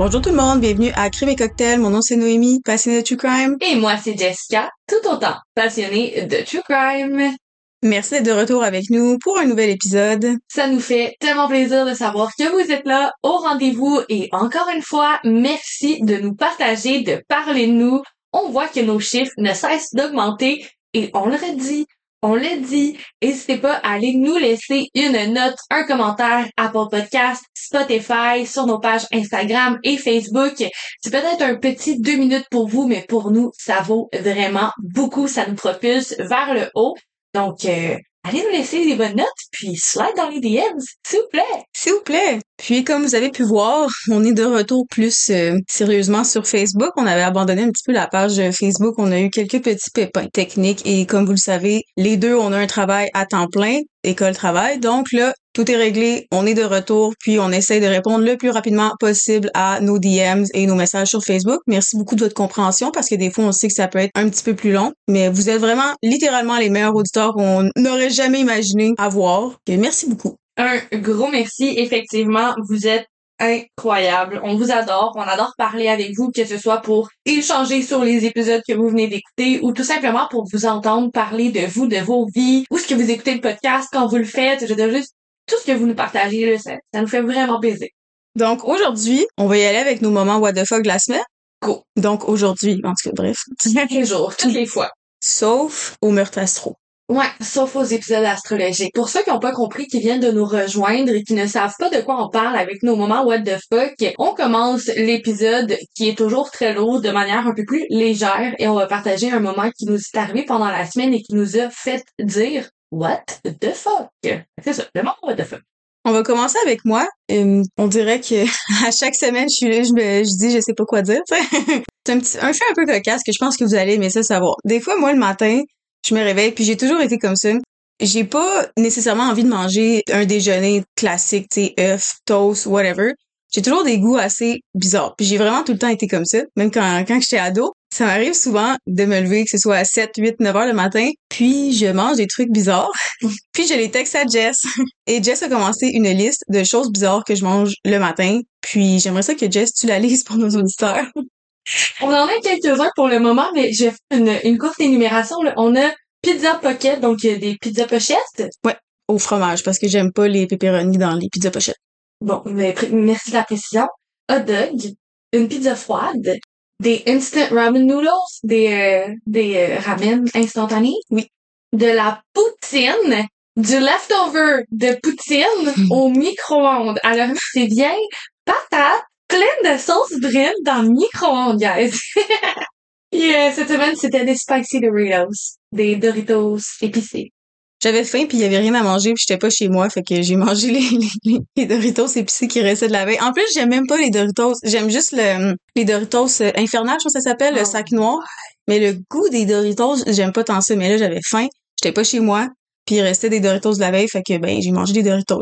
Bonjour tout le monde, bienvenue à Crime et Cocktail. Mon nom c'est Noémie, passionnée de True Crime. Et moi, c'est Jessica, tout autant passionnée de True Crime. Merci d'être de retour avec nous pour un nouvel épisode. Ça nous fait tellement plaisir de savoir que vous êtes là au rendez-vous et encore une fois, merci de nous partager, de parler de nous. On voit que nos chiffres ne cessent d'augmenter et on le redit, on l'a dit, n'hésitez pas à aller nous laisser une note, un commentaire Apple Podcast, Spotify, sur nos pages Instagram et Facebook. C'est peut-être un petit deux minutes pour vous, mais pour nous, ça vaut vraiment beaucoup. Ça nous propulse vers le haut. Donc, euh, allez nous laisser des bonnes notes, puis slide dans les DMs, s'il vous plaît. S'il vous plaît. Puis comme vous avez pu voir, on est de retour plus euh, sérieusement sur Facebook. On avait abandonné un petit peu la page Facebook. On a eu quelques petits pépins techniques et comme vous le savez, les deux, on a un travail à temps plein, école-travail. Donc là, tout est réglé, on est de retour, puis on essaie de répondre le plus rapidement possible à nos DMs et nos messages sur Facebook. Merci beaucoup de votre compréhension parce que des fois, on sait que ça peut être un petit peu plus long, mais vous êtes vraiment littéralement les meilleurs auditeurs qu'on n'aurait jamais imaginé avoir. Merci beaucoup. Un gros merci. Effectivement, vous êtes incroyable. On vous adore. On adore parler avec vous, que ce soit pour échanger sur les épisodes que vous venez d'écouter ou tout simplement pour vous entendre parler de vous, de vos vies, ou ce que vous écoutez le podcast quand vous le faites. Je veux juste tout ce que vous nous partagez, là, ça, ça nous fait vraiment plaisir. Donc aujourd'hui, on va y aller avec nos moments what the fuck de la semaine. Go. Donc aujourd'hui, en tout cas, bref. Chaque jour, toutes les fois. Sauf au meurtre astro. Ouais, sauf aux épisodes astrologiques. Pour ceux qui n'ont pas compris, qui viennent de nous rejoindre et qui ne savent pas de quoi on parle avec nos moments what the fuck, on commence l'épisode qui est toujours très lourd de manière un peu plus légère et on va partager un moment qui nous est arrivé pendant la semaine et qui nous a fait dire what the fuck? C'est ça, le moment what the fuck. On va commencer avec moi. Euh, on dirait que à chaque semaine, je suis là, je me je dis je sais pas quoi dire. C'est un petit un fait un peu cocasse que je pense que vous allez aimer ça savoir. Des fois, moi le matin, je me réveille, puis j'ai toujours été comme ça. J'ai pas nécessairement envie de manger un déjeuner classique, tu sais, œufs, toast, whatever. J'ai toujours des goûts assez bizarres. Puis j'ai vraiment tout le temps été comme ça, même quand, quand j'étais ado. Ça m'arrive souvent de me lever, que ce soit à 7, 8, 9 heures le matin, puis je mange des trucs bizarres. puis je les texte à Jess. Et Jess a commencé une liste de choses bizarres que je mange le matin. Puis j'aimerais ça que Jess, tu la lises pour nos auditeurs. On en a quelques-uns pour le moment, mais je vais faire une, une courte énumération. là. On a pizza pocket, donc euh, des pizzas pochettes. Ouais, au fromage, parce que j'aime pas les pepperoni dans les pizzas pochettes. Bon, mais pr- merci de la précision. Hot dog, une pizza froide, des instant ramen noodles, des euh, des euh, ramen instantanés. Oui. De la poutine, du leftover de poutine au micro-ondes. Alors c'est bien patate pleine de sauce brune dans le micro-ondes, guys. Et euh, cette semaine, c'était des spicy Doritos, des Doritos épicés. J'avais faim puis il y avait rien à manger puis j'étais pas chez moi fait que j'ai mangé les, les, les Doritos épicés qui restaient de la veille. En plus, j'aime même pas les Doritos. J'aime juste le les Doritos euh, infernal, je pense que ça s'appelle, le Ah. sac noir. Mais le goût des Doritos, j'aime pas tant ça. Mais là, j'avais faim, j'étais pas chez moi puis il restait des Doritos de la veille fait que ben j'ai mangé des Doritos.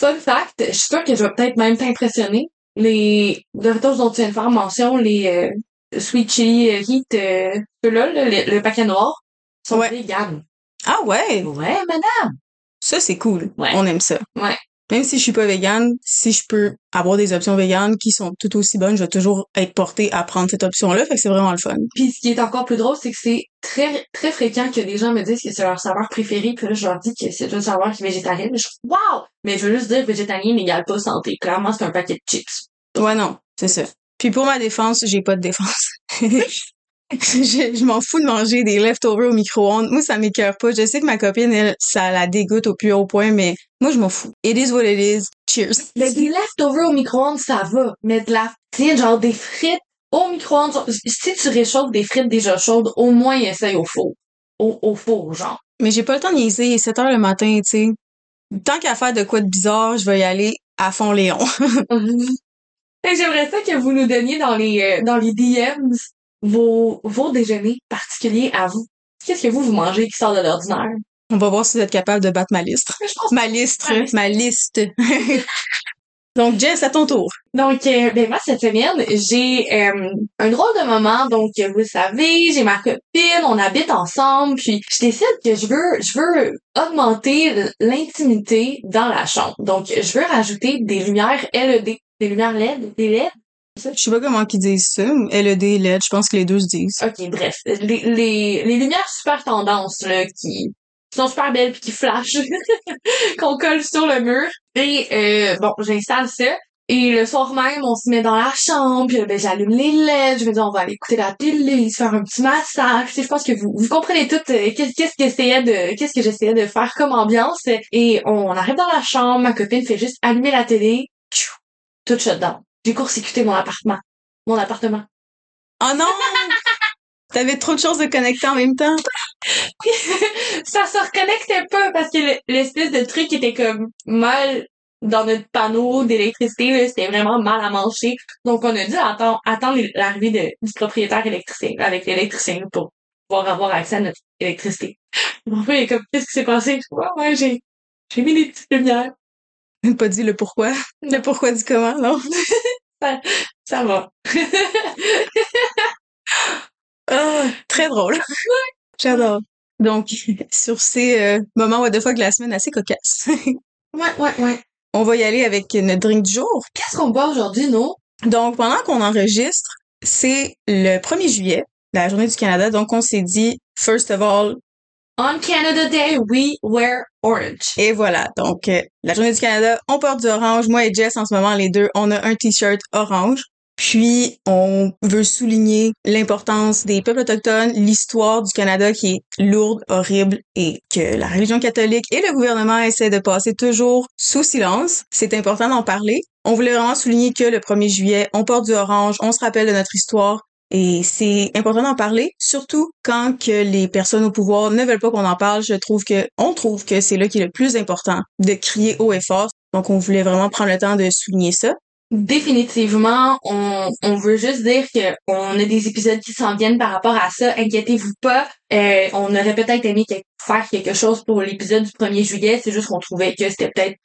Fun fact, je suis sûre que je vais peut-être même t'impressionner. Les Doritos dont tu viens de faire mention, les euh, Sweet Chili euh, Heat, euh, ceux-là, là, le, le paquet noir, sont Ouais. véganes. Ah ouais, Ouais, madame! ça c'est cool. Ouais. On aime ça. Ouais. Même si je suis pas végane, si je peux avoir des options véganes qui sont tout aussi bonnes, je vais toujours être portée à prendre cette option-là, fait que c'est vraiment le fun. Puis ce qui est encore plus drôle, c'est que c'est très très fréquent que des gens me disent que c'est leur saveur préférée, puis là je leur dis que c'est une saveur qui est végétarienne. Je suis wow! Mais je veux juste dire végétarien n'égale pas santé. Clairement, c'est un paquet de chips. Ouais, non, c'est ça. Puis pour ma défense, j'ai pas de défense. je je m'en fous de manger des leftovers au micro-ondes. Moi, ça m'écœure pas. Je sais que ma copine, elle, ça la dégoûte au plus haut point, mais moi, je m'en fous. It is what it is. Cheers. Mais des leftovers au micro-ondes, ça va. Mais de la, tiens, genre des frites au micro-ondes, si tu réchauffes des frites déjà chaudes, au moins essaye au four. Au, au four, genre. Mais j'ai pas le temps de niaiser. Il est 7 heures le matin, tu sais. Tant qu'à faire de quoi de bizarre, je vais y aller à fond Léon. J'aimerais ça que vous nous donniez dans les, euh, dans les DMs vos, vos déjeuners particuliers à vous? Qu'est-ce que vous, vous mangez qui sort de l'ordinaire? On va voir si vous êtes capable de battre ma liste. Ma liste, Ma liste. Donc, Jess, à ton tour. Donc, euh, ben moi, cette semaine, j'ai euh, un drôle de moment. Donc, vous le savez, j'ai ma copine, on habite ensemble, puis je décide que je veux, je veux augmenter l'intimité dans la chambre. Donc, je veux rajouter des lumières LED, des lumières LED, des LED, Je sais pas comment qu'ils disent ça. LED, LED, je pense que les deux se disent. Ok, bref. Les, les, les lumières super tendances, là, qui sont super belles puis qui flashent, qu'on colle sur le mur. Et, euh, bon, j'installe ça. Et le soir même, on se met dans la chambre, puis ben, j'allume les LED, je me dis on va aller écouter la télé, se faire un petit massage. je pense que vous, vous comprenez tout euh, qu'est-ce que j'essayais de qu'est-ce que j'essayais de faire comme ambiance. Et on, arrive dans la chambre, ma copine fait juste allumer la télé, tout shut down. J'ai court-circuité mon appartement. Mon appartement. Oh non! T'avais trop de choses de connecter en même temps. ça se reconnectait pas parce que l'espèce de truc était comme mal dans notre panneau d'électricité, c'était vraiment mal à manger. Donc, on a dû attendre, attendre l'arrivée du propriétaire électricien, avec l'électricien, pour pouvoir avoir accès à notre électricité. Mon frère est comme, qu'est-ce qui s'est passé? Ouais, j'ai, j'ai mis des petites lumières. Pas dit le pourquoi? Le pourquoi du comment, non? ça, ça va. ah, très drôle. J'adore. Donc, sur ces euh, moments what the fuck de la semaine assez cocasses. ouais, ouais, ouais. On va y aller avec notre drink du jour. Qu'est-ce qu'on boit aujourd'hui, nous? Donc, pendant qu'on enregistre, c'est le 1er juillet, la journée du Canada. Donc, on s'est dit, first of all, On Canada Day, we wear orange. Et voilà. Donc, euh, la journée du Canada, on porte du orange. Moi et Jess, en ce moment, les deux, on a un t-shirt orange. Puis, on veut souligner l'importance des peuples autochtones, l'histoire du Canada qui est lourde, horrible et que la religion catholique et le gouvernement essaient de passer toujours sous silence. C'est important d'en parler. On voulait vraiment souligner que le 1er juillet, on porte du orange, on se rappelle de notre histoire et c'est important d'en parler, surtout quand que les personnes au pouvoir ne veulent pas qu'on en parle. Je trouve que, on trouve que c'est là qui est le plus important de crier haut et fort. Donc, on voulait vraiment prendre le temps de souligner ça. Définitivement, on, on veut juste dire que on a des épisodes qui s'en viennent par rapport à ça. Inquiétez-vous pas. Euh, on aurait peut-être aimé faire quelque chose pour l'épisode du 1er juillet. C'est juste qu'on trouvait que c'était peut-être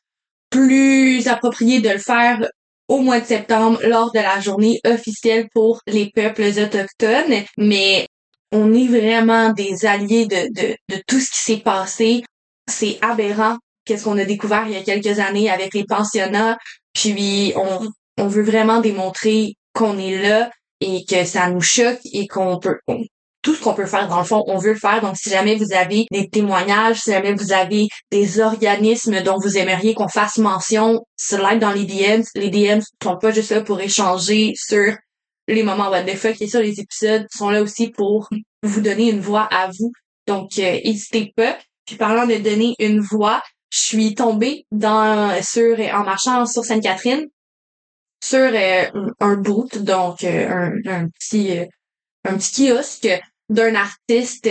plus approprié de le faire au mois de septembre lors de la journée officielle pour les peuples autochtones. Mais on est vraiment des alliés de, de, tout ce qui s'est passé. C'est aberrant qu'est-ce qu'on a découvert il y a quelques années avec les pensionnats. Puis on, on veut vraiment démontrer qu'on est là et que ça nous choque et qu'on peut tout ce qu'on peut faire dans le fond, on veut le faire. Donc si jamais vous avez des témoignages, si jamais vous avez des organismes dont vous aimeriez qu'on fasse mention, slide dans les DMs. Les DMs sont pas juste là pour échanger sur les moments what the fuck et sur les épisodes sont là aussi pour vous donner une voix à vous. Donc n'hésitez pas. Puis parlant de donner une voix, je suis tombée dans sur en marchant sur Sainte-Catherine sur euh, un boot, donc euh, un, petit euh, un petit kiosque d'un artiste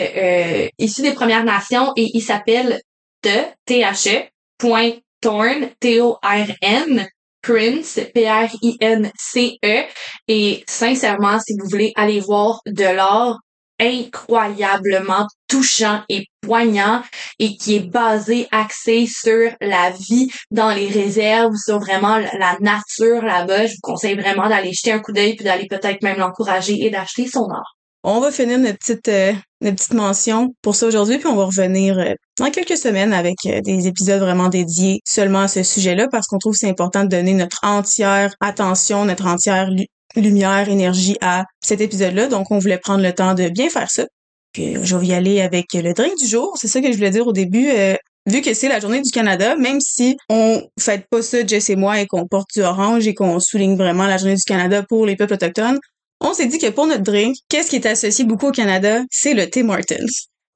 issu des Premières Nations et il s'appelle The T-H-E point Torn T-O-R-N Prince P-R-I-N-C-E et sincèrement si vous voulez aller voir de l'art incroyablement touchant et poignant et qui est basé, axé sur la vie dans les réserves, sur vraiment la nature là-bas. Je vous conseille vraiment d'aller jeter un coup d'œil puis d'aller peut-être même l'encourager et d'acheter son art. On va finir notre petite, euh, notre petite mention pour ça aujourd'hui, puis on va revenir euh, dans quelques semaines avec euh, des épisodes vraiment dédiés seulement à ce sujet-là, parce qu'on trouve que c'est important de donner notre entière attention, notre entière lumière, énergie à cet épisode-là. Donc, on voulait prendre le temps de bien faire ça. Puis, je vais y aller avec le drink du jour. C'est ça que je voulais dire au début. Euh, vu que c'est la journée du Canada, même si on fait pas ça, Jess et moi, et qu'on porte du orange et qu'on souligne vraiment la journée du Canada pour les peuples autochtones, on s'est dit que pour notre drink, qu'est-ce qui est associé beaucoup au Canada? C'est le Tim Hortons.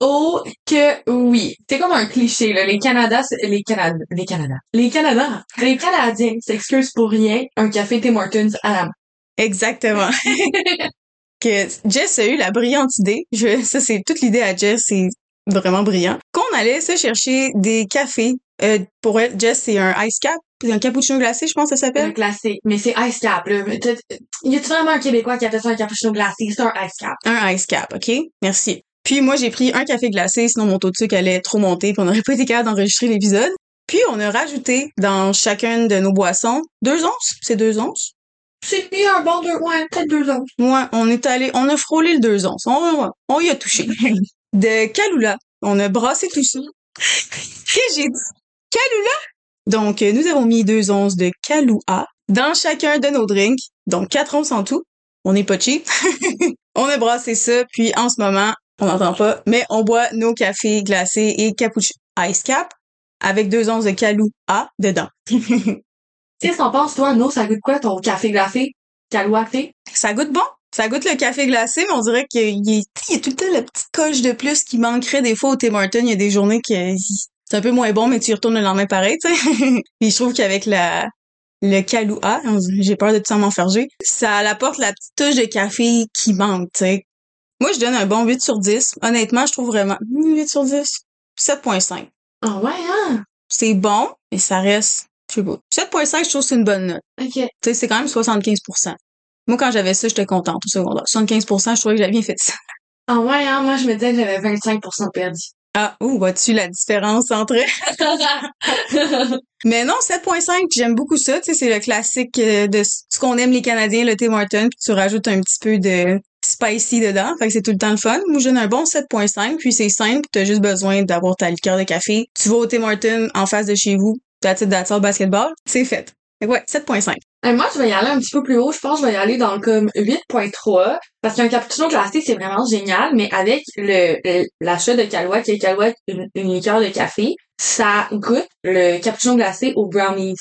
Oh que oui. C'est comme un cliché, là. Les Canada, les Canada, les Canada. Les Canada, les Canadiens s'excusent pour rien. Un café Tim Hortons à. Exactement. que Jess a eu la brillante idée. Je, ça, c'est toute l'idée à Jess, c'est vraiment brillant. Qu'on allait se chercher des cafés. Euh, pour elle, Jess, c'est un ice cap. Un cappuccino glacé, je pense que ça s'appelle. Un glacé. Mais c'est ice cap, là. Y a-tu vraiment un Québécois qui a fait un cappuccino glacé? C'est un ice cap. Un ice cap, OK? Merci. Puis moi, j'ai pris un café glacé, sinon mon taux de sucre allait trop monter, puis on n'aurait pas été capable d'enregistrer l'épisode. Puis on a rajouté dans chacune de nos boissons deux onces. C'est deux onces. C'est mis un bon deux, ouais, peut-être deux onces. Ouais, on est allé, on a frôlé le deux onces. On, on y a touché. De Kalula. On a brassé tout ça. Et j'ai dit, Kalula? Donc, nous avons mis deux onces de Kalua dans chacun de nos drinks. Donc, 4 onces en tout. On n'est pas cheap. on a brassé ça, puis en ce moment, on n'entend pas, mais on boit nos cafés glacés et cappuccino ice cap avec 2 onces de calou A dedans. Qu'est-ce qu'on pense, toi, nous, ça goûte quoi ton café glacé? Calouaté? Ça goûte bon. Ça goûte le café glacé, mais on dirait qu'il y, a tout le temps la petite coche de plus qui manquerait des fois au Tim Hortons. Il y a des journées que c'est un peu moins bon, mais tu y retournes le lendemain pareil, tu sais. Puis je trouve qu'avec la le Kahlua, j'ai peur de tout ça m'enferger, ça apporte la petite touche de café qui manque, tu sais. Moi, je donne un bon 8 sur 10. Honnêtement, je trouve vraiment 8 sur 10, 7.5. Ah ouais, hein? C'est bon, mais ça reste je sais pas. 7.5, je trouve que c'est une bonne note. OK. Tu sais, c'est quand même 75% Moi, quand j'avais ça, j'étais contente au secondaire. 75% je trouvais que j'avais bien fait ça. Ah ouais, hein? Moi, je me disais que j'avais 25 de perdu. Ah, où vois-tu la différence entre Mais non, 7.5, j'aime beaucoup ça. Tu sais, c'est le classique euh, de ce qu'on aime les Canadiens, le Tim Hortons, puis tu rajoutes un petit peu de spicy dedans. Fait que c'est tout le temps le fun. Moi, j'ai un bon 7.5, puis c'est simple. T'as juste besoin d'avoir ta liqueur de café. Tu vas au Tim Hortons en face de chez vous, that's it, that's all, basketball, c'est fait. Fait ouais, 7.5. Et moi, je vais y aller un petit peu plus haut. Je pense que je vais y aller dans le comme 8.3 parce qu'un cappuccino glacé, c'est vraiment génial, mais avec le l'achat de Calois, qui est Calois une, une liqueur de café, ça goûte le cappuccino glacé aux brownies.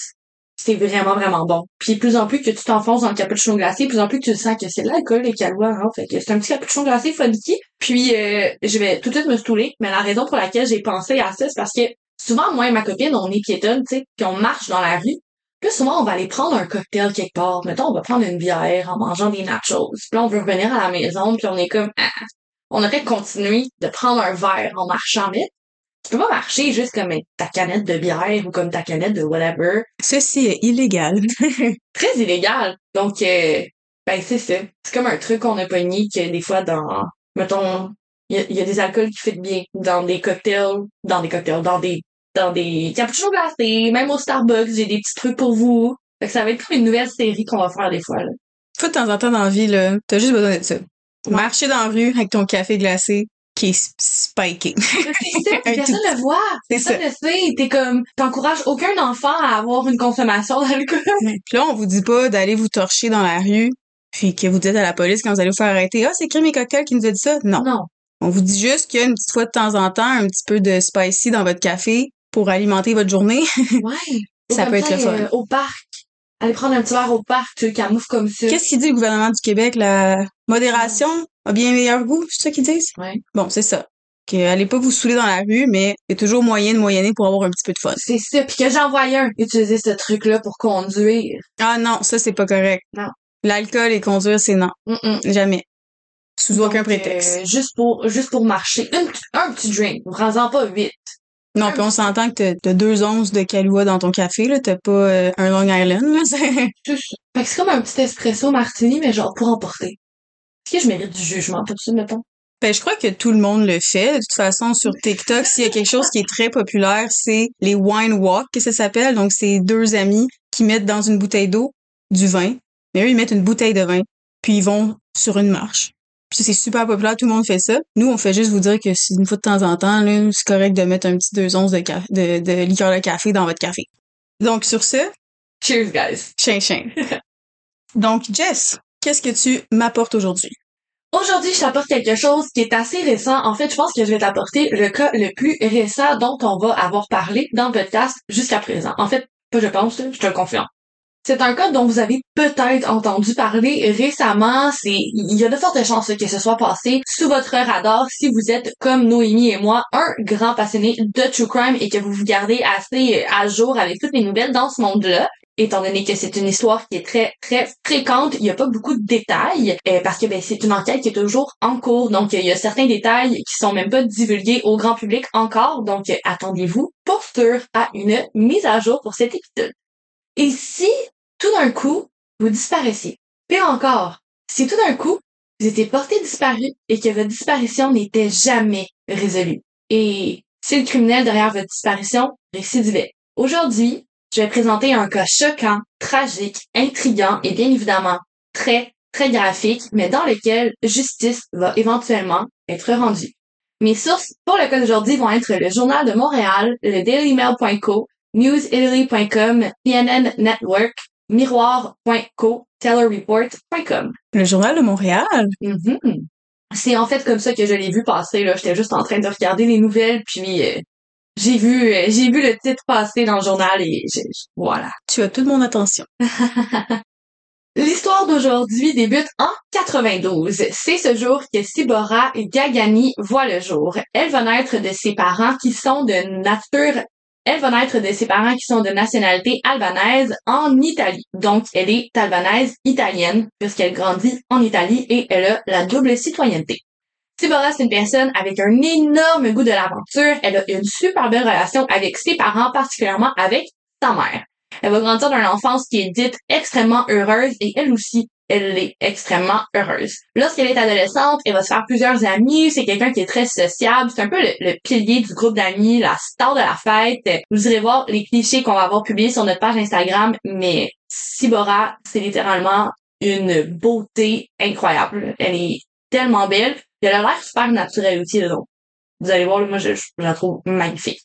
C'est vraiment, vraiment bon. Puis plus en plus que tu t'enfonces dans le cappuccino glacé, plus en plus que tu sens que c'est l'alcool, les calois, hein. Fait que c'est un petit cappuccino glacé funky. Puis euh, je vais tout de suite me stouler, mais la raison pour laquelle j'ai pensé à ça, c'est parce que souvent, moi et ma copine, on est piétonne, tu sais, puis on marche dans la rue. Puis souvent, on va aller prendre un cocktail quelque part. Mettons, on va prendre une bière en mangeant des nachos. Puis là, on veut revenir à la maison, puis on est comme... Ah, on aurait continué de prendre un verre en marchant vite. Tu peux pas marcher juste comme ta canette de bière ou comme ta canette de whatever. Ceci est illégal. Très illégal. Donc, euh, ben c'est ça. C'est comme un truc qu'on a pogné que des fois dans... Mettons, il y, a des alcools qui fit bien dans des cocktails, dans des cocktails, dans des dans des cappuccinos glacés, même au Starbucks, j'ai des petits trucs pour vous. Fait que ça va être comme une nouvelle série qu'on va faire des fois, là. Faut de temps en temps dans la vie, là, t'as juste besoin de ça. Marcher dans la rue avec ton café glacé qui est spiké. C'est ça, personne le voit. C'est ça le fait. T'es comme, t'encourages aucun enfant à avoir une consommation d'alcool. Puis là, on vous dit pas d'aller vous torcher dans la rue puis que vous dites à la police quand vous allez vous faire arrêter, ah, c'est Crime Cocktail qui nous a dit ça. Non. Non. On vous dit juste qu'il y a une petite fois de temps en temps un petit peu de spicy dans votre café pour alimenter votre journée. ouais. ça peut être le fun. Euh, au parc. Allez prendre un petit verre au parc, tu camoufles comme ça. Qu'est-ce qu'il dit le gouvernement du Québec? La modération a bien meilleur goût, c'est ça qu'ils disent? Ouais. Bon, c'est ça. Que allez pas vous saouler dans la rue, mais il y a toujours moyen de moyenner pour avoir un petit peu de fun. C'est ça. Puis que j'en voyais un utiliser ce truc-là pour conduire. Ah non, ça c'est pas correct. Non. L'alcool et conduire, c'est non. Jamais. Sous aucun prétexte. Euh, juste pour juste pour marcher. un petit drink. Prends-en pas vite. Non, puis on s'entend que t'as deux onces de Kahlua dans ton café, là. T'as pas euh, un Long Island, là. fait que c'est comme un petit espresso martini, mais genre pour emporter. Est-ce que je mérite du jugement pour ça, mettons? Ben, je crois que tout le monde le fait. De toute façon, sur TikTok, s'il y a quelque chose qui est très populaire, c'est les wine walk, que ça s'appelle. Donc, c'est deux amis qui mettent dans une bouteille d'eau du vin. Mais eux, ils mettent une bouteille de vin. Puis ils vont sur une marche. Puis c'est super populaire, tout le monde fait ça. Nous, on fait juste vous dire que si une fois de temps en temps, c'est correct de mettre un petit deux onces de, de, de liqueur de café dans votre café. Donc sur ce, cheers guys. Chien chien. Donc Jess, qu'est-ce que tu m'apportes aujourd'hui? Aujourd'hui, je t'apporte quelque chose qui est assez récent. En fait, je pense que je vais t'apporter le cas le plus récent dont on va avoir parlé dans le podcast jusqu'à présent. En fait, pas je pense, je te le confirme. C'est un cas dont vous avez peut-être entendu parler récemment. C'est, il y a de fortes chances que ce soit passé sous votre radar si vous êtes comme Noémie et moi, un grand passionné de true crime et que vous vous gardez assez à jour avec toutes les nouvelles dans ce monde-là étant donné que c'est une histoire qui est très très fréquente, il n'y a pas beaucoup de détails euh, parce que ben, c'est une enquête qui est toujours en cours, donc il y a certains détails qui sont même pas divulgués au grand public encore, donc attendez-vous pour sûr à une mise à jour pour cet épisode. Et si, tout d'un coup, vous disparaissiez, pire encore, si tout d'un coup, vous étiez porté disparu et que votre disparition n'était jamais résolue, et si le criminel derrière votre disparition récidivait. Aujourd'hui, je vais présenter un cas choquant, tragique, intriguant et bien évidemment très, très graphique, mais dans lequel justice va éventuellement être rendue. Mes sources pour le cas d'aujourd'hui vont être le Journal de Montréal, le dailymail.co, newsitaly.com, CNN Network, miroir.co, taylorreport.com. Le journal de Montréal. Mhm. C'est en fait comme ça que je l'ai vu passer. Là, j'étais juste en train de regarder les nouvelles, puis euh, j'ai vu, euh, j'ai vu le titre passer dans le journal et voilà. Tu as toute mon attention. L'histoire d'aujourd'hui débute en 92. C'est ce jour que Sibora Gagani voit le jour. Elle va naître de ses parents qui sont de nature elle va naître de ses parents qui sont de nationalité albanaise en Italie. Donc, elle est albanaise italienne puisqu'elle grandit en Italie et elle a la double citoyenneté. Sibora, c'est une personne avec un énorme goût de l'aventure. Elle a une super belle relation avec ses parents, particulièrement avec sa mère. Elle va grandir dans enfance qui est dite extrêmement heureuse et elle aussi, elle est extrêmement heureuse. Lorsqu'elle est adolescente, elle va se faire plusieurs amis. C'est quelqu'un qui est très sociable. C'est un peu le, pilier du groupe d'amis, la star de la fête. Vous irez voir les clichés qu'on va avoir publiés sur notre page Instagram, mais Sibora, c'est littéralement une beauté incroyable. Elle est tellement belle. Elle a l'air super naturelle aussi, donc. Vous allez voir, moi, je, je la trouve magnifique.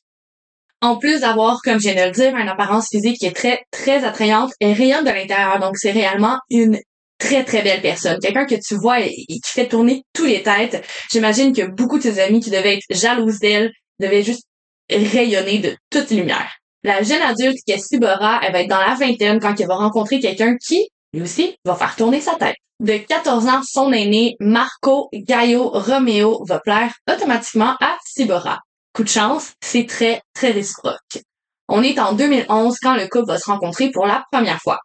En plus d'avoir, comme je viens de le dire, une apparence physique qui est très, très attrayante, elle rayonne de l'intérieur. Donc, c'est réellement une très, très belle personne. Quelqu'un que tu vois et, qui fait tourner tous les têtes. J'imagine que beaucoup de ses amis qui devaient être jalouses d'elle devaient juste rayonner de toute lumière. La jeune adulte qui est Sibora, elle va être dans la vingtaine quand elle va rencontrer quelqu'un qui, lui aussi, va faire tourner sa tête. De 14 ans, son aîné, Marco Gaio Romeo, va plaire automatiquement à Sibora. Coup de chance, c'est très, très réciproque. On est en 2011 quand le couple va se rencontrer pour la première fois.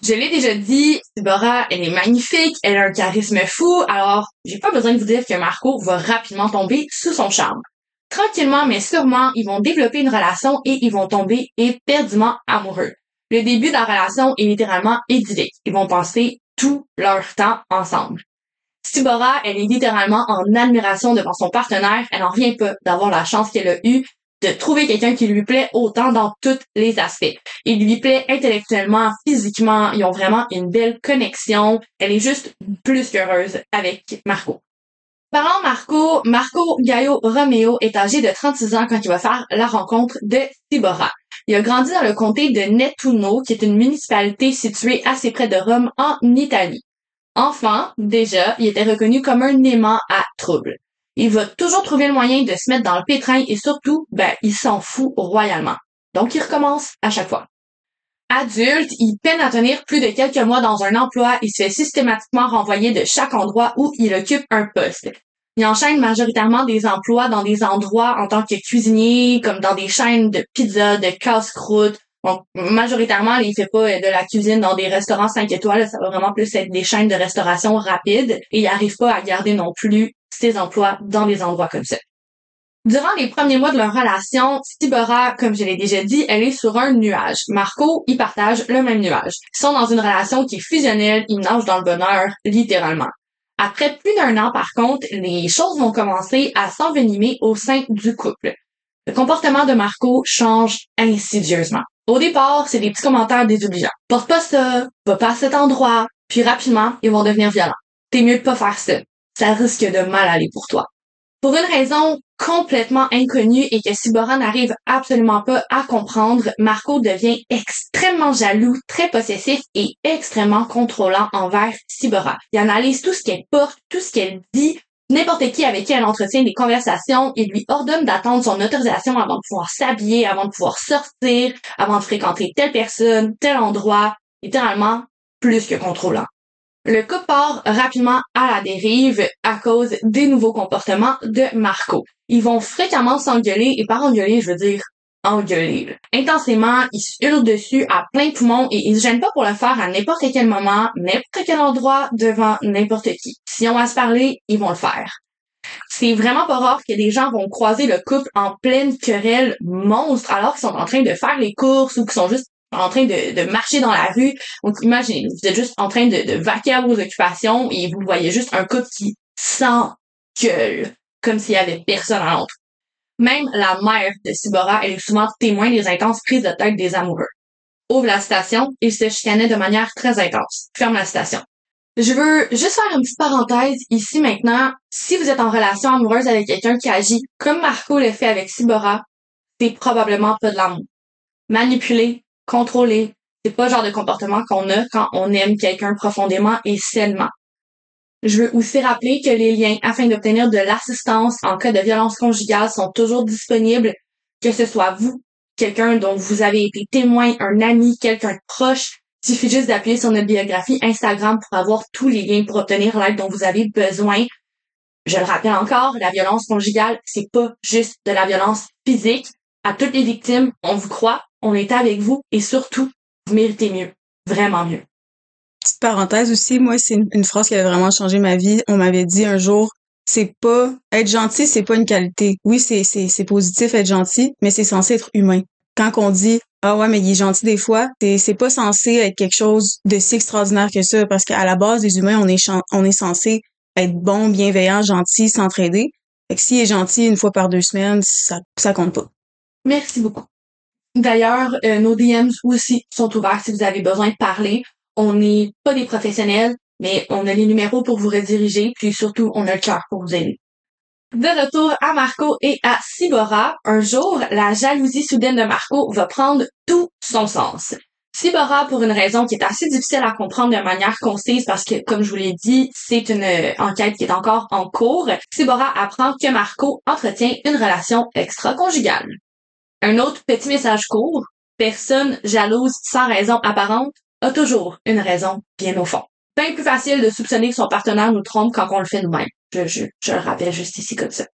Je l'ai déjà dit, Sibora, elle est magnifique, elle a un charisme fou, alors j'ai pas besoin de vous dire que Marco va rapidement tomber sous son charme. Tranquillement mais sûrement, ils vont développer une relation et ils vont tomber éperdument amoureux. Le début de la relation est littéralement idyllique. Ils vont passer tout leur temps ensemble. Sibora, elle est littéralement en admiration devant son partenaire. Elle n'en revient pas d'avoir la chance qu'elle a eue de trouver quelqu'un qui lui plaît autant dans tous les aspects. Il lui plaît intellectuellement, physiquement, ils ont vraiment une belle connexion. Elle est juste plus qu'heureuse avec Marco. Parlant Marco, Marco Gaio Romeo est âgé de 36 ans quand il va faire la rencontre de Sibora. Il a grandi dans le comté de Nettuno, qui est une municipalité située assez près de Rome en Italie. Enfant, déjà, il était reconnu comme un aimant à trouble. Il va toujours trouver le moyen de se mettre dans le pétrin et surtout, ben, il s'en fout royalement. Donc, il recommence à chaque fois. Adulte, il peine à tenir plus de quelques mois dans un emploi et se fait systématiquement renvoyer de chaque endroit où il occupe un poste. Il enchaîne majoritairement des emplois dans des endroits en tant que cuisinier, comme dans des chaînes de pizza, de casse-croûte. Donc, majoritairement, il fait pas de la cuisine dans des restaurants 5 étoiles, ça va vraiment plus être des chaînes de restauration rapides et il arrive pas à garder non plus emplois dans des endroits comme ça. Durant les premiers mois de leur relation, Sibora, comme je l'ai déjà dit, elle est sur un nuage. Marco, ils partagent le même nuage. Ils sont dans une relation qui est fusionnelle, ils nagent dans le bonheur, littéralement. Après plus d'un an, par contre, les choses vont commencer à s'envenimer au sein du couple. Le comportement de Marco change insidieusement. Au départ, c'est des petits commentaires désobligeants. Porte pas ça, va pas à cet endroit, puis rapidement, ils vont devenir violents. T'es mieux de pas faire ça. Ça risque de mal aller pour toi. Pour une raison complètement inconnue et que Sibora n'arrive absolument pas à comprendre, Marco devient extrêmement jaloux, très possessif et extrêmement contrôlant envers Sibora. Il analyse tout ce qu'elle porte, tout ce qu'elle dit, n'importe qui avec qui elle entretient des conversations, il lui ordonne d'attendre son autorisation avant de pouvoir s'habiller, avant de pouvoir sortir, avant de fréquenter telle personne, tel endroit, littéralement plus que contrôlant. Le couple part rapidement à la dérive à cause des nouveaux comportements de Marco. Ils vont fréquemment s'engueuler, et par engueuler, je veux dire engueuler. Intensément, ils se hurlent dessus à plein poumon et ils se gênent pas pour le faire à n'importe quel moment, n'importe quel endroit, devant n'importe qui. Si on va se parler, ils vont le faire. C'est vraiment pas rare que des gens vont croiser le couple en pleine querelle monstre alors qu'ils sont en train de faire les courses ou qu'ils sont juste en train de, de marcher dans la rue. Donc, imaginez, vous êtes juste en train de, de vaquer à vos occupations et vous voyez juste un couple qui s'engueule comme s'il y avait personne à l'autre. Même la mère de Sibora, elle est souvent témoin des intenses prises de tête des amoureux. Ouvre la citation, ils se chicanaient de manière très intense. Ferme la citation. Je veux juste faire une petite parenthèse ici maintenant. Si vous êtes en relation amoureuse avec quelqu'un qui agit comme Marco le fait avec Sibora, c'est probablement pas de l'amour. Manipuler, contrôler, C'est pas le genre de comportement qu'on a quand on aime quelqu'un profondément et sainement. Je veux aussi rappeler que les liens afin d'obtenir de l'assistance en cas de violence conjugale sont toujours disponibles, que ce soit vous, quelqu'un dont vous avez été témoin, un ami, quelqu'un proche. Il suffit juste d'appuyer sur notre biographie Instagram pour avoir tous les liens pour obtenir l'aide dont vous avez besoin. Je le rappelle encore, la violence conjugale, c'est pas juste de la violence physique. À toutes les victimes, on vous croit, on est avec vous et surtout, vous méritez mieux. Vraiment mieux. Petite parenthèse aussi, moi, c'est une, phrase qui avait vraiment changé ma vie. On m'avait dit un jour, c'est pas, être gentil, c'est pas une qualité. Oui, c'est, c'est, c'est positif être gentil, mais c'est censé être humain. Quand on dit, ah ouais, mais il est gentil des fois, c'est, c'est pas censé être quelque chose de si extraordinaire que ça, parce qu'à la base, les humains, on est, on est censé être bon, bienveillant, gentil, s'entraider. Fait que s'il est gentil une fois par deux semaines, ça, ça compte pas. Merci beaucoup. D'ailleurs, euh, nos DMs aussi sont ouverts si vous avez besoin de parler. On n'est pas des professionnels, mais on a les numéros pour vous rediriger, puis surtout, on a le cœur pour vous aider. De retour à Marco et à Sibora, un jour, la jalousie soudaine de Marco va prendre tout son sens. Sibora, pour une raison qui est assez difficile à comprendre de manière concise parce que, comme je vous l'ai dit, c'est une euh, enquête qui est encore en cours, Sibora apprend que Marco entretient une relation extra-conjugale. Un autre petit message court, personne jalouse sans raison apparente a toujours une raison bien au fond. Bien plus facile de soupçonner que son partenaire nous trompe quand on le fait nous-mêmes. Je, je, je le rappelle juste ici comme ça.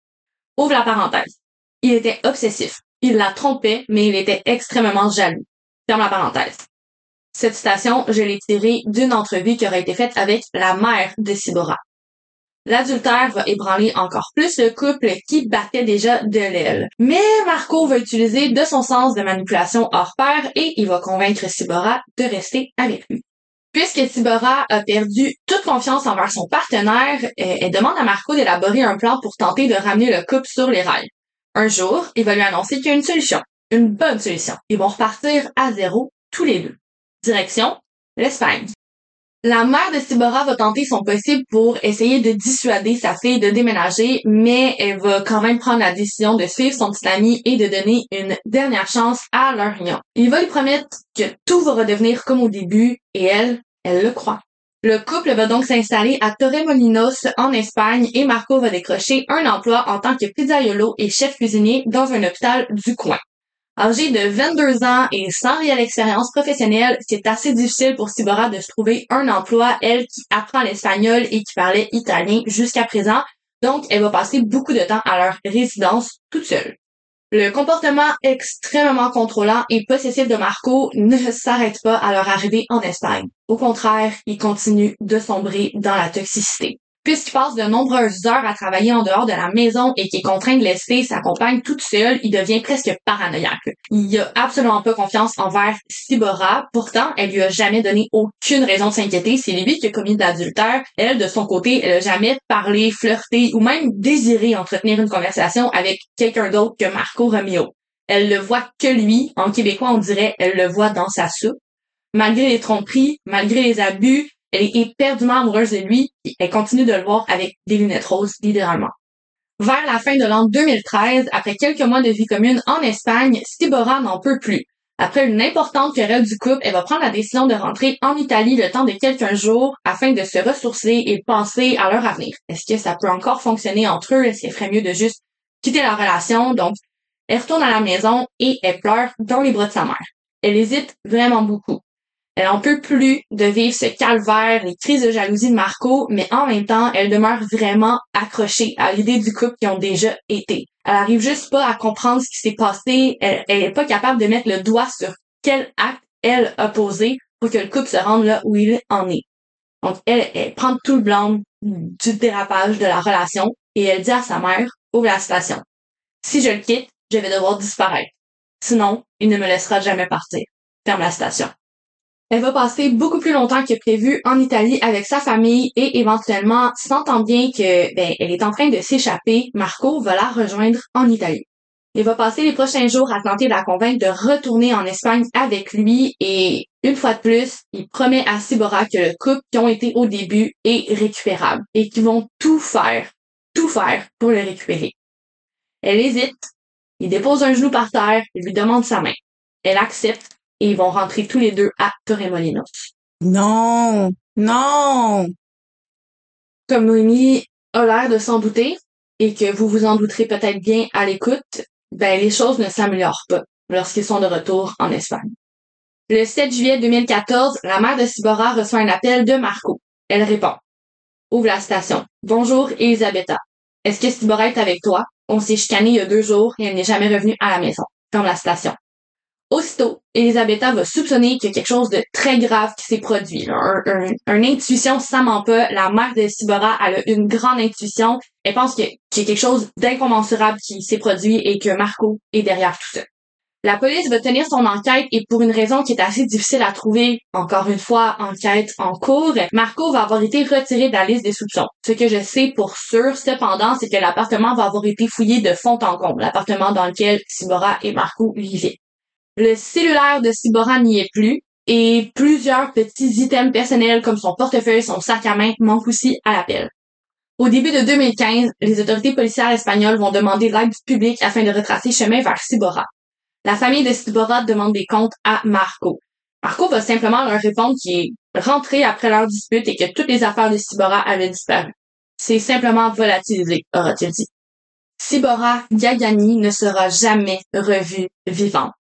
Ouvre la parenthèse. Il était obsessif. Il la trompait, mais il était extrêmement jaloux. Ferme la parenthèse. Cette citation, je l'ai tirée d'une entrevue qui aurait été faite avec la mère de Sibora. L'adultère va ébranler encore plus le couple qui battait déjà de l'aile. Mais Marco va utiliser de son sens de manipulation hors pair et il va convaincre Sibora de rester avec lui. Puisque Sibora a perdu toute confiance envers son partenaire, euh, elle demande à Marco d'élaborer un plan pour tenter de ramener le couple sur les rails. Un jour, il va lui annoncer qu'il y a une solution. Une bonne solution. Ils vont repartir à zéro tous les deux. Direction, l'Espagne. La mère de Sibora va tenter son possible pour essayer de dissuader sa fille de déménager, mais elle va quand même prendre la décision de suivre son petit ami et de donner une dernière chance à leur union. Il va lui promettre que tout va redevenir comme au début et elle, elle le croit. Le couple va donc s'installer à Torremolinos en Espagne et Marco va décrocher un emploi en tant que pizzaiolo et chef cuisinier dans un hôpital du coin. Âgé de 22 ans et sans réelle expérience professionnelle, c'est assez difficile pour Sibora de se trouver un emploi, elle qui apprend l'espagnol et qui parlait italien jusqu'à présent. Donc, elle va passer beaucoup de temps à leur résidence toute seule. Le comportement extrêmement contrôlant et possessif de Marco ne s'arrête pas à leur arrivée en Espagne. Au contraire, il continue de sombrer dans la toxicité. Puisqu'il passe de nombreuses heures à travailler en dehors de la maison et qu'il est contraint de laisser sa compagne toute seule, il devient presque paranoïaque. Il a absolument pas confiance envers Sibora. Pourtant, elle lui a jamais donné aucune raison de s'inquiéter. C'est lui qui a commis d'adultère. Elle, de son côté, elle a jamais parlé, flirté ou même désiré entretenir une conversation avec quelqu'un d'autre que Marco Romeo. Elle le voit que lui. En québécois, on dirait elle le voit dans sa soupe. Malgré les tromperies, malgré les abus, elle est éperdument amoureuse de lui et elle continue de le voir avec des lunettes roses, littéralement. Vers la fin de l'an 2013, après quelques mois de vie commune en Espagne, Sibora n'en peut plus. Après une importante querelle du couple, elle va prendre la décision de rentrer en Italie le temps de quelques jours afin de se ressourcer et penser à leur avenir. Est-ce que ça peut encore fonctionner entre eux? Est-ce qu'il ferait mieux de juste quitter la relation? Donc, elle retourne à la maison et elle pleure dans les bras de sa mère. Elle hésite vraiment beaucoup. Elle en peut plus de vivre ce calvaire, les crises de jalousie de Marco, mais en même temps, elle demeure vraiment accrochée à l'idée du couple qui ont déjà été. Elle arrive juste pas à comprendre ce qui s'est passé. Elle, est pas capable de mettre le doigt sur quel acte elle a posé pour que le couple se rende là où il en est. Donc, elle, elle prend tout le blanc du dérapage de la relation et elle dit à sa mère, ouvre la station. Si je le quitte, je vais devoir disparaître. Sinon, il ne me laissera jamais partir. Ferme la station. Elle va passer beaucoup plus longtemps que prévu en Italie avec sa famille et éventuellement, sentant bien que ben, elle est en train de s'échapper, Marco va la rejoindre en Italie. Il va passer les prochains jours à tenter de la convaincre de retourner en Espagne avec lui et une fois de plus, il promet à Sibora que le couple qui ont été au début est récupérable et qu'ils vont tout faire, tout faire pour le récupérer. Elle hésite, il dépose un genou par terre et lui demande sa main. Elle accepte et ils vont rentrer tous les deux à Torremolinos. Non! Non! Comme Noémie a l'air de s'en douter, et que vous vous en douterez peut-être bien à l'écoute, ben les choses ne s'améliorent pas lorsqu'ils sont de retour en Espagne. Le 7 juillet 2014, la mère de Sibora reçoit un appel de Marco. Elle répond. Ouvre la station. Bonjour, Elisabetta. Est-ce que Sibora est avec toi? On s'est chicané il y a deux jours et elle n'est jamais revenue à la maison. Ferme la station. Aussitôt, Elisabetta va soupçonner qu'il y a quelque chose de très grave qui s'est produit. Un, une intuition. La mère de Sibora, a une grande intuition. Elle pense qu'il y a quelque chose d'incommensurable qui s'est produit et que Marco est derrière tout ça. La police va tenir son enquête et pour une raison qui est assez difficile à trouver, encore une fois, enquête en cours, Marco va avoir été retiré de la liste des soupçons. Ce que je sais pour sûr, cependant, c'est que l'appartement va avoir été fouillé de fond en comble, l'appartement dans lequel Sibora et Marco vivaient. Le cellulaire de Sibora n'y est plus et plusieurs petits items personnels comme son portefeuille, son sac à main manquent aussi à l'appel. Au début de 2015, les autorités policières espagnoles vont demander l'aide du public afin de retracer chemin vers Sibora. La famille de Sibora demande des comptes à Marco. Marco va simplement leur répondre qu'il est rentré après leur dispute et que toutes les affaires de Sibora avaient disparu. C'est simplement volatilisé, aura-t-il dit. Sibora Gagani ne sera jamais revue vivante.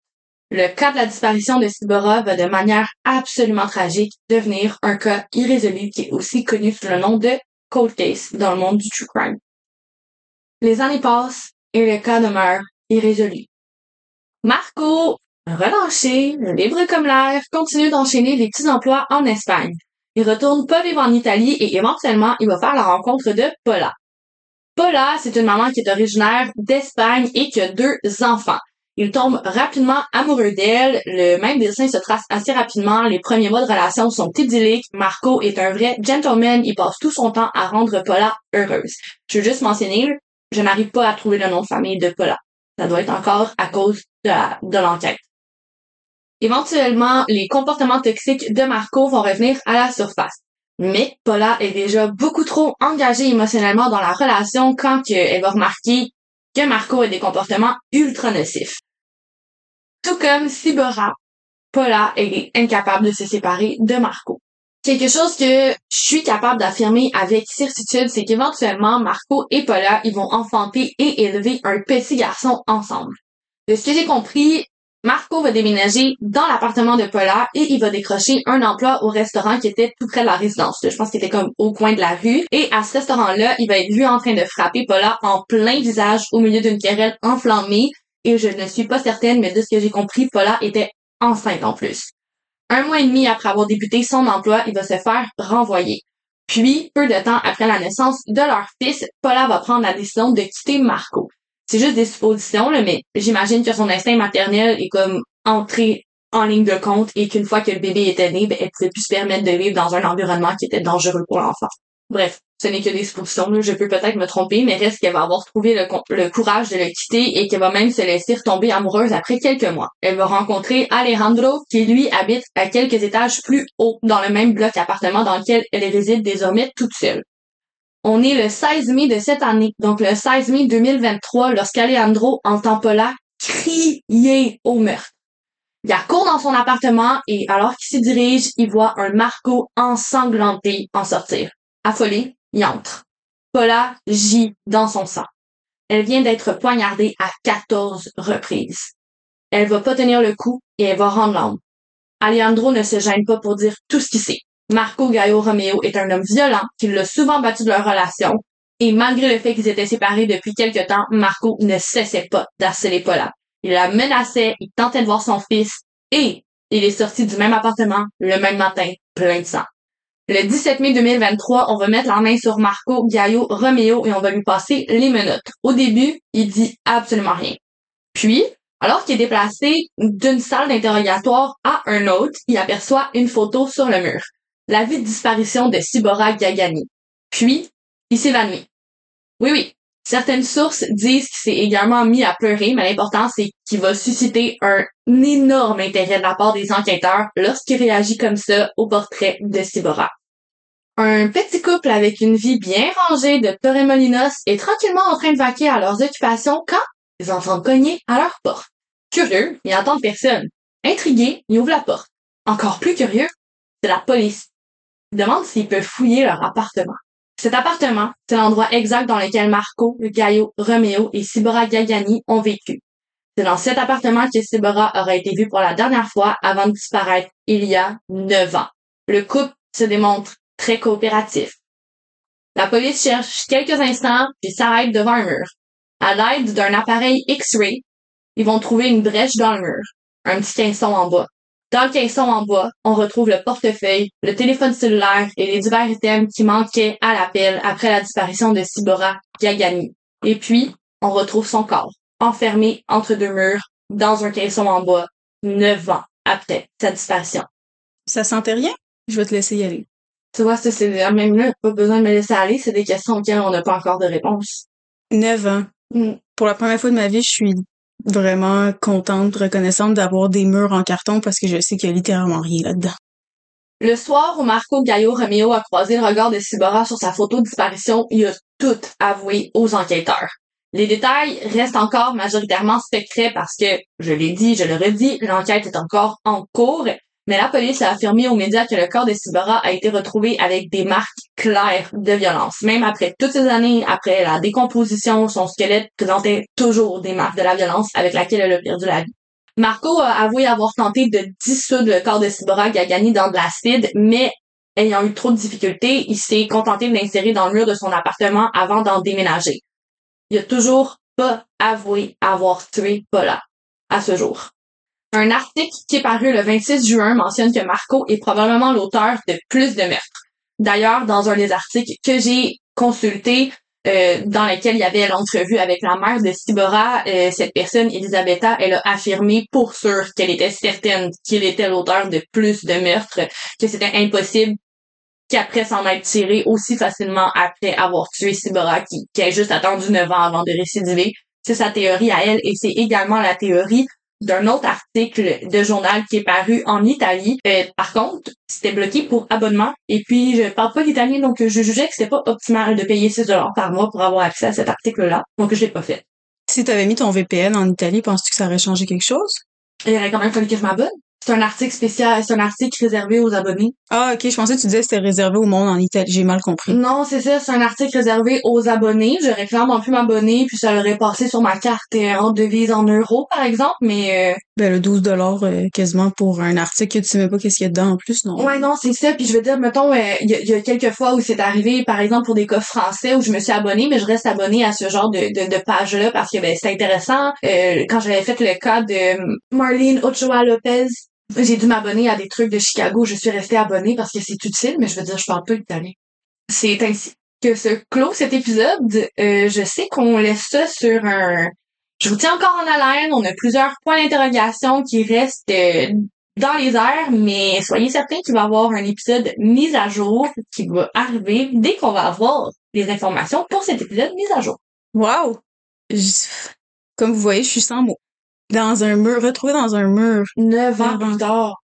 Le cas de la disparition de Sibora va de manière absolument tragique devenir un cas irrésolu qui est aussi connu sous le nom de cold case dans le monde du true crime. Les années passent et le cas demeure irrésolu. Marco, relâché, libre comme l'air, continue d'enchaîner les petits emplois en Espagne. Il retourne pas vivre en Italie et éventuellement il va faire la rencontre de Paula. Paula, c'est une maman qui est originaire d'Espagne et qui a deux enfants. Il tombe rapidement amoureux d'elle. Le même dessin se trace assez rapidement. Les premiers mois de relation sont idylliques. Marco est un vrai gentleman. Il passe tout son temps à rendre Paula heureuse. Je veux juste mentionner, je n'arrive pas à trouver le nom de famille de Paula. Ça doit être encore à cause de l'enquête. Éventuellement, les comportements toxiques de Marco vont revenir à la surface. Mais Paula est déjà beaucoup trop engagée émotionnellement dans la relation quand elle va remarquer que Marco a des comportements ultra nocifs. Tout comme Sibora, Paula est incapable de se séparer de Marco. Quelque chose que je suis capable d'affirmer avec certitude, c'est qu'éventuellement, Marco et Paula, ils vont enfanter et élever un petit garçon ensemble. De ce que j'ai compris, Marco va déménager dans l'appartement de Paula et il va décrocher un emploi au restaurant qui était tout près de la résidence. Je pense qu'il était comme au coin de la rue. Et à ce restaurant-là, il va être vu en train de frapper Paula en plein visage au milieu d'une querelle enflammée et je ne suis pas certaine, mais de ce que j'ai compris, Paula était enceinte en plus. Un mois et demi après avoir débuté son emploi, il va se faire renvoyer. Puis, peu de temps après la naissance de leur fils, Paula va prendre la décision de quitter Marco. C'est juste des suppositions, là, mais j'imagine que son instinct maternel est comme entré en ligne de compte et qu'une fois que le bébé était né, ben, elle pouvait plus se permettre de vivre dans un environnement qui était dangereux pour l'enfant. Bref, ce n'est que des suppositions. Je peux peut-être me tromper, mais reste qu'elle va avoir trouvé le, courage de le quitter et qu'elle va même se laisser retomber amoureuse après quelques mois. Elle va rencontrer Alejandro, qui lui habite à quelques étages plus haut, dans le même bloc appartement dans lequel elle réside désormais toute seule. On est le 16 mai de cette année, donc le 16 mai 2023, lorsqu'Alejandro entend Paula crier au meurtre. Il court dans son appartement et alors qu'il s'y dirige, il voit un Marco ensanglanté en sortir. Affolé, il entre. Paula gît dans son sang. Elle vient d'être poignardée à 14 reprises. Elle va pas tenir le coup et elle va rendre l'âme. Alejandro ne se gêne pas pour dire tout ce qu'il sait. Marco Gaio Romeo est un homme violent qui l'a souvent battu de leur relation et malgré le fait qu'ils étaient séparés depuis quelque temps, Marco ne cessait pas d'harceler Paula. Il la menaçait, il tentait de voir son fils et il est sorti du même appartement le même matin, plein de sang. Le 17 mai 2023, on va mettre la main sur Marco Gaio Romeo et on va lui passer les menottes. Au début, il dit absolument rien. Puis, alors qu'il est déplacé d'une salle d'interrogatoire à un autre, il aperçoit une photo sur le mur. La vie de disparition de Sibora Gagani. Puis, il s'évanouit. Oui, oui. Certaines sources disent qu'il s'est également mis à pleurer, mais l'important c'est qu'il va susciter un énorme intérêt de la part des enquêteurs lorsqu'il réagit comme ça au portrait de Sibora. Un petit couple avec une vie bien rangée de Torremolinos est tranquillement en train de vaquer à leurs occupations quand ils entendent cogner à leur porte. Curieux, ils n'entendent personne. Intrigué, il ouvre la porte. Encore plus curieux, c'est la police. Il demande s'ils peuvent fouiller leur appartement. Cet appartement, c'est l'endroit exact dans lequel Marco, Gaio, Romeo et Sibora Gagani ont vécu. C'est dans cet appartement que Sibora aurait été vu pour la dernière fois avant de disparaître il y a neuf ans. Le couple se démontre très coopératif. La police cherche quelques instants puis s'arrête devant un mur. À l'aide d'un appareil X-ray, ils vont trouver une brèche dans le mur, un petit caisson en bas. Dans le caisson en bas, on retrouve le portefeuille, le téléphone cellulaire et les divers items qui manquaient à l'appel après la disparition de Sibora Gagani. Et puis, on retrouve son corps, enfermé entre deux murs, dans un caisson en bois, neuf ans après sa disparition. Ça sentait rien? Je vais te laisser y aller. Tu vois, ça, c'est même là, pas besoin de me laisser aller, c'est des questions auxquelles on n'a pas encore de réponse. Neuf ans. Mm. Pour la première fois de ma vie, je suis vraiment contente, reconnaissante d'avoir des murs en carton parce que je sais qu'il y a littéralement rien là-dedans. Le soir où Marco Gaio Romeo a croisé le regard de Sibora sur sa photo de disparition, il a tout avoué aux enquêteurs. Les détails restent encore majoritairement secrets parce que, je l'ai dit, je le redis, l'enquête est encore en cours, mais la police a affirmé aux médias que le corps de Sibora a été retrouvé avec des marques claires de violence. Même après toutes ces années, après la décomposition, son squelette présentait toujours des marques de la violence avec laquelle elle a perdu la vie. Marco a avoué avoir tenté de dissoudre le corps de Sibora Gagani dans de l'acide, mais ayant eu trop de difficultés, il s'est contenté de l'insérer dans le mur de son appartement avant d'en déménager. Il a toujours pas avoué avoir tué Paula à ce jour. Un article qui est paru le 26 juin mentionne que Marco est probablement l'auteur de plus de meurtres. D'ailleurs, dans un des articles que j'ai consulté, euh, dans lequel il y avait l'entrevue avec la mère de Sibora, euh, cette personne, Elisabetta, elle a affirmé pour sûr qu'elle était certaine qu'il était l'auteur de plus de meurtres, que c'était impossible qu'après s'en être tiré aussi facilement après avoir tué Sibora, qui, a juste attendu 9 ans avant de récidiver. C'est sa théorie à elle et c'est également la théorie d'un autre article de journal qui est paru en Italie. Euh, par contre, c'était bloqué pour abonnement. Et puis, je parle pas l'italien, donc je jugeais que c'était pas optimal de payer 6 dollars par mois pour avoir accès à cet article-là. Donc, je l'ai pas fait. Si t'avais mis ton VPN en Italie, penses-tu que ça aurait changé quelque chose? Il aurait quand même fallu que je m'abonne. C'est un article spécial, c'est un article réservé aux abonnés. Ah, ok, je pensais que tu disais que c'était réservé au monde en Italie. J'ai mal compris. Non, c'est ça, c'est un article réservé aux abonnés. J'aurais clairement pu m'abonner, puis ça aurait passé sur ma carte euh, en devise en euros, par exemple, mais... Euh... Ben, le 12 dollars euh, quasiment pour un article que tu sais même pas qu'est-ce qu'il y a dedans en plus, non? Ouais, non, c'est ça. Puis je veux dire, mettons, euh, il y, a, y, a quelques fois où c'est arrivé, par exemple, pour des cas français, où je me suis abonnée, mais je reste abonnée à ce genre de, de, de page-là parce que ben, c'est intéressant. Euh, quand j'avais fait le cas de Marlene Ochoa Lopez, j'ai dû m'abonner à des trucs de Chicago. Je suis restée abonnée parce que c'est utile, mais je veux dire, je parle pas italien. C'est ainsi que se clôt cet épisode. Euh, je sais qu'on laisse ça sur un... Je vous tiens encore en haleine. On a plusieurs points d'interrogation qui restent euh, dans les airs, mais soyez certains qu'il va y avoir un épisode mis à jour qui va arriver dès qu'on va avoir les informations pour cet épisode mis à jour. Wow! Comme vous voyez, je suis sans mots dans un mur, retrouvé dans un mur. Neuf ans plus tard.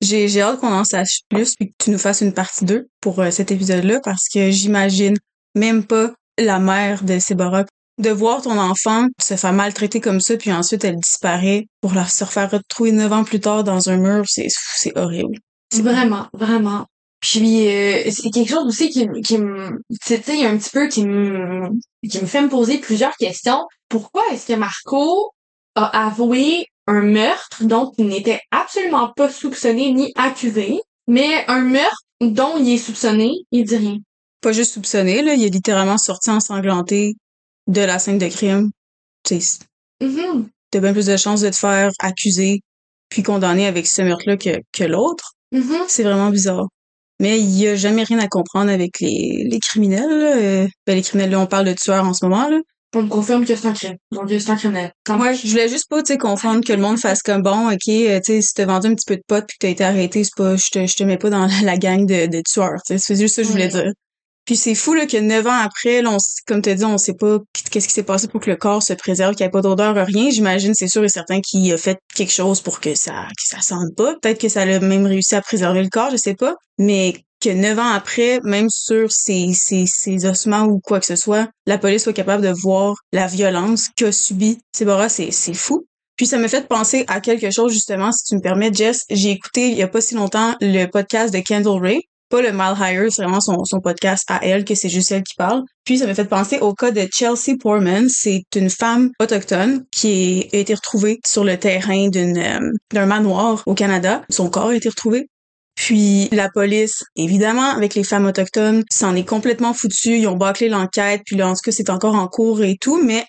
J'ai, j'ai hâte qu'on en sache plus puis que tu nous fasses une partie 2 pour euh, cet épisode-là parce que j'imagine même pas la mère de Sébora de voir ton enfant se faire maltraiter comme ça puis ensuite elle disparaît pour la se refaire retrouver neuf ans plus tard dans un mur, c'est, c'est horrible. Vraiment, vraiment. Puis euh, c'est quelque chose aussi qui, qui me, tu sais, un petit peu qui me, qui me fait me poser plusieurs questions. Pourquoi est-ce que Marco a avoué un meurtre dont il n'était absolument pas soupçonné ni accusé, mais un meurtre dont il est soupçonné, il dit rien. Pas juste soupçonné, là, il est littéralement sorti ensanglanté de la scène de crime. Tu sais, mm t'as bien plus de chances de te faire accuser puis condamner avec ce meurtre-là que, que l'autre. Mm-hmm. C'est vraiment bizarre. Mais il y a jamais rien à comprendre avec les, les criminels. Là. Euh, ben, les criminels, là, on parle de tueurs en ce moment. Là. On me confirme que c'est un crime. Donc, c'est un criminel. Ouais, je voulais juste pas, tu sais, confondre que le monde fasse comme bon, ok, euh, tu sais, si t'as vendu un petit peu de pot puis que t'as été arrêté, c'est pas, je te, je te mets pas dans la, gang de, de tueurs, tu sais, c'est juste ça que je voulais dire. Puis c'est fou, là, que neuf ans après, là, on, comme t'as dit, on sait pas qu'est-ce qui s'est passé pour que le corps se préserve, qu'il n'y ait pas d'odeur, rien. J'imagine, c'est sûr et certain qu'il a fait quelque chose pour que ça, que ça sente pas. Peut-être que ça a même réussi à préserver le corps, je sais pas. Mais que neuf ans après, même sur ces, ossements ou quoi que ce soit, la police soit capable de voir la violence qu'a subi Sébora, c'est, fou. Puis ça me fait penser à quelque chose justement, si tu me permets, Jess. J'ai écouté il y a pas si longtemps le podcast de Kendall Ray. Pas le Mile Higher, c'est vraiment son, podcast à elle, que c'est juste elle qui parle. Puis ça me fait penser au cas de Chelsea Poorman. C'est une femme autochtone qui a été retrouvée sur le terrain euh, d'un manoir au Canada. Son corps a été retrouvé. Puis la police, évidemment, avec les femmes autochtones, s'en est complètement foutu. Ils ont bâclé l'enquête, puis là, en tout c'est encore en cours et tout, mais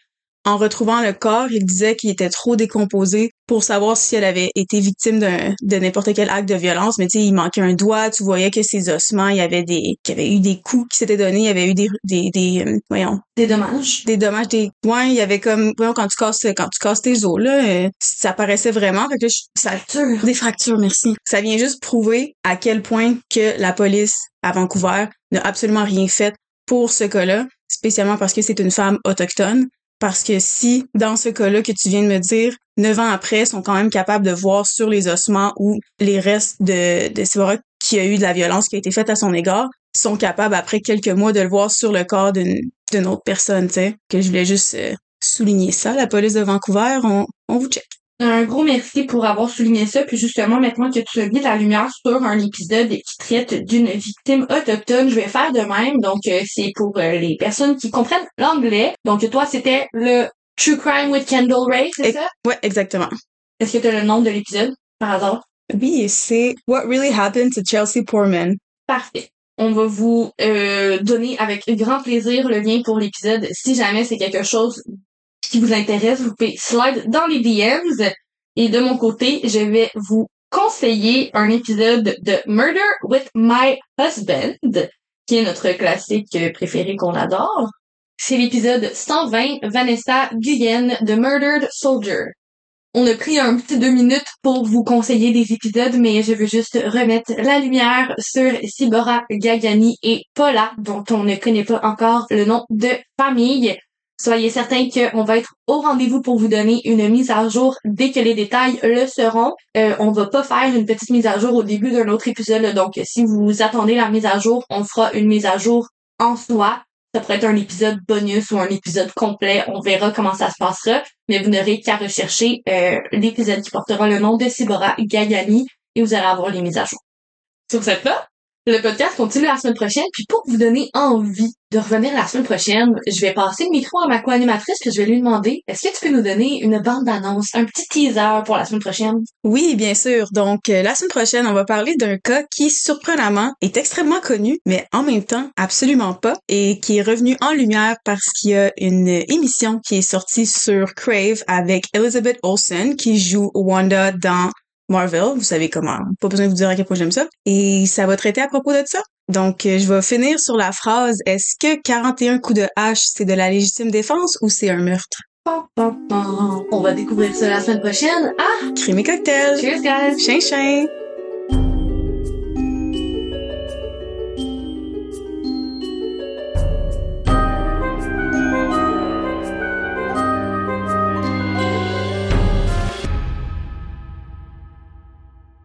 en retrouvant le corps, il disait qu'il était trop décomposé pour savoir si elle avait été victime d'un de n'importe quel acte de violence. Mais tu sais, il manquait un doigt, tu voyais que ses ossements, il y avait des, qu'il y avait eu des coups qui s'étaient donnés, il y avait eu des, des, des euh, voyons, Des dommages. des dommages, des, ouais, il y avait comme, voyons, quand tu casses, quand tu casses tes os là, euh, ça apparaissait vraiment. Fait que là, je- ça, Fracture. des fractures, merci. Ça vient juste prouver à quel point que la police à Vancouver n'a absolument rien fait pour ce cas-là, spécialement parce que c'est une femme autochtone. Parce que si, dans ce cas-là que tu viens de me dire, neuf ans après, sont quand même capables de voir sur les ossements ou les restes de, de Sivora qui a eu de la violence qui a été faite à son égard, sont capables après quelques mois de le voir sur le corps d'une d'une autre personne, tu sais. Que je voulais juste euh, souligner ça. La police de Vancouver, on, on vous check. Un gros merci pour avoir souligné ça, puis justement, maintenant que tu as mis la lumière sur un épisode qui traite d'une victime autochtone, je vais faire de même. Donc, euh, c'est pour euh, les personnes qui comprennent l'anglais. Donc, toi, c'était le True Crime with Kendall Ray, c'est ça? Ouais, exactement. Est-ce que tu as le nom de l'épisode, par hasard? Oui, c'est What Really Happened to Chelsea Poorman. Parfait. On va vous euh, donner avec grand plaisir le lien pour l'épisode. Si jamais c'est quelque chose qui vous intéresse, vous pouvez slide dans les DMs. Et de mon côté, je vais vous conseiller un épisode de Murder with My Husband, qui est notre classique préféré qu'on adore. C'est l'épisode 120, Vanessa Guyenne de Murdered Soldier. On a pris un petit deux minutes pour vous conseiller des épisodes, mais je veux juste remettre la lumière sur Sibora Gagani et Paula, dont on ne connaît pas encore le nom de famille. Soyez certains qu'on va être au rendez-vous pour vous donner une mise à jour dès que les détails le seront. Euh, on va pas faire une petite mise à jour au début d'un autre épisode, donc si vous attendez la mise à jour, on fera une mise à jour en soi. Ça pourrait être un épisode bonus ou un épisode complet. On verra comment ça se passera. Mais vous n'aurez qu'à rechercher euh, l'épisode qui portera le nom de Sibora Gagani et vous allez avoir les mises à jour. Sur cette note, le podcast continue la semaine prochaine. Puis pour vous donner envie de revenir la semaine prochaine, je vais passer le micro à ma co-animatrice puis je vais lui demander est-ce que tu peux nous donner une bande d'annonce, un petit teaser pour la semaine prochaine? Oui, bien sûr. Donc, euh, la semaine prochaine, on va parler d'un cas qui, surprenamment, est extrêmement connu, mais en même temps, absolument pas, et qui est revenu en lumière parce qu'il y a une émission qui est sortie sur Crave avec Elizabeth Olsen, qui joue Wanda dans Marvel. Vous savez comment. Pas besoin de vous dire à quel point j'aime ça. Et ça va traiter à propos de ça. Donc, euh, je vais finir sur la phrase Est-ce que 41 coups de hache, c'est de la légitime défense ou c'est un meurtre? On va découvrir ça la semaine prochaine. Ah! Crime et cocktail! Cheers, guys! Chien, chien!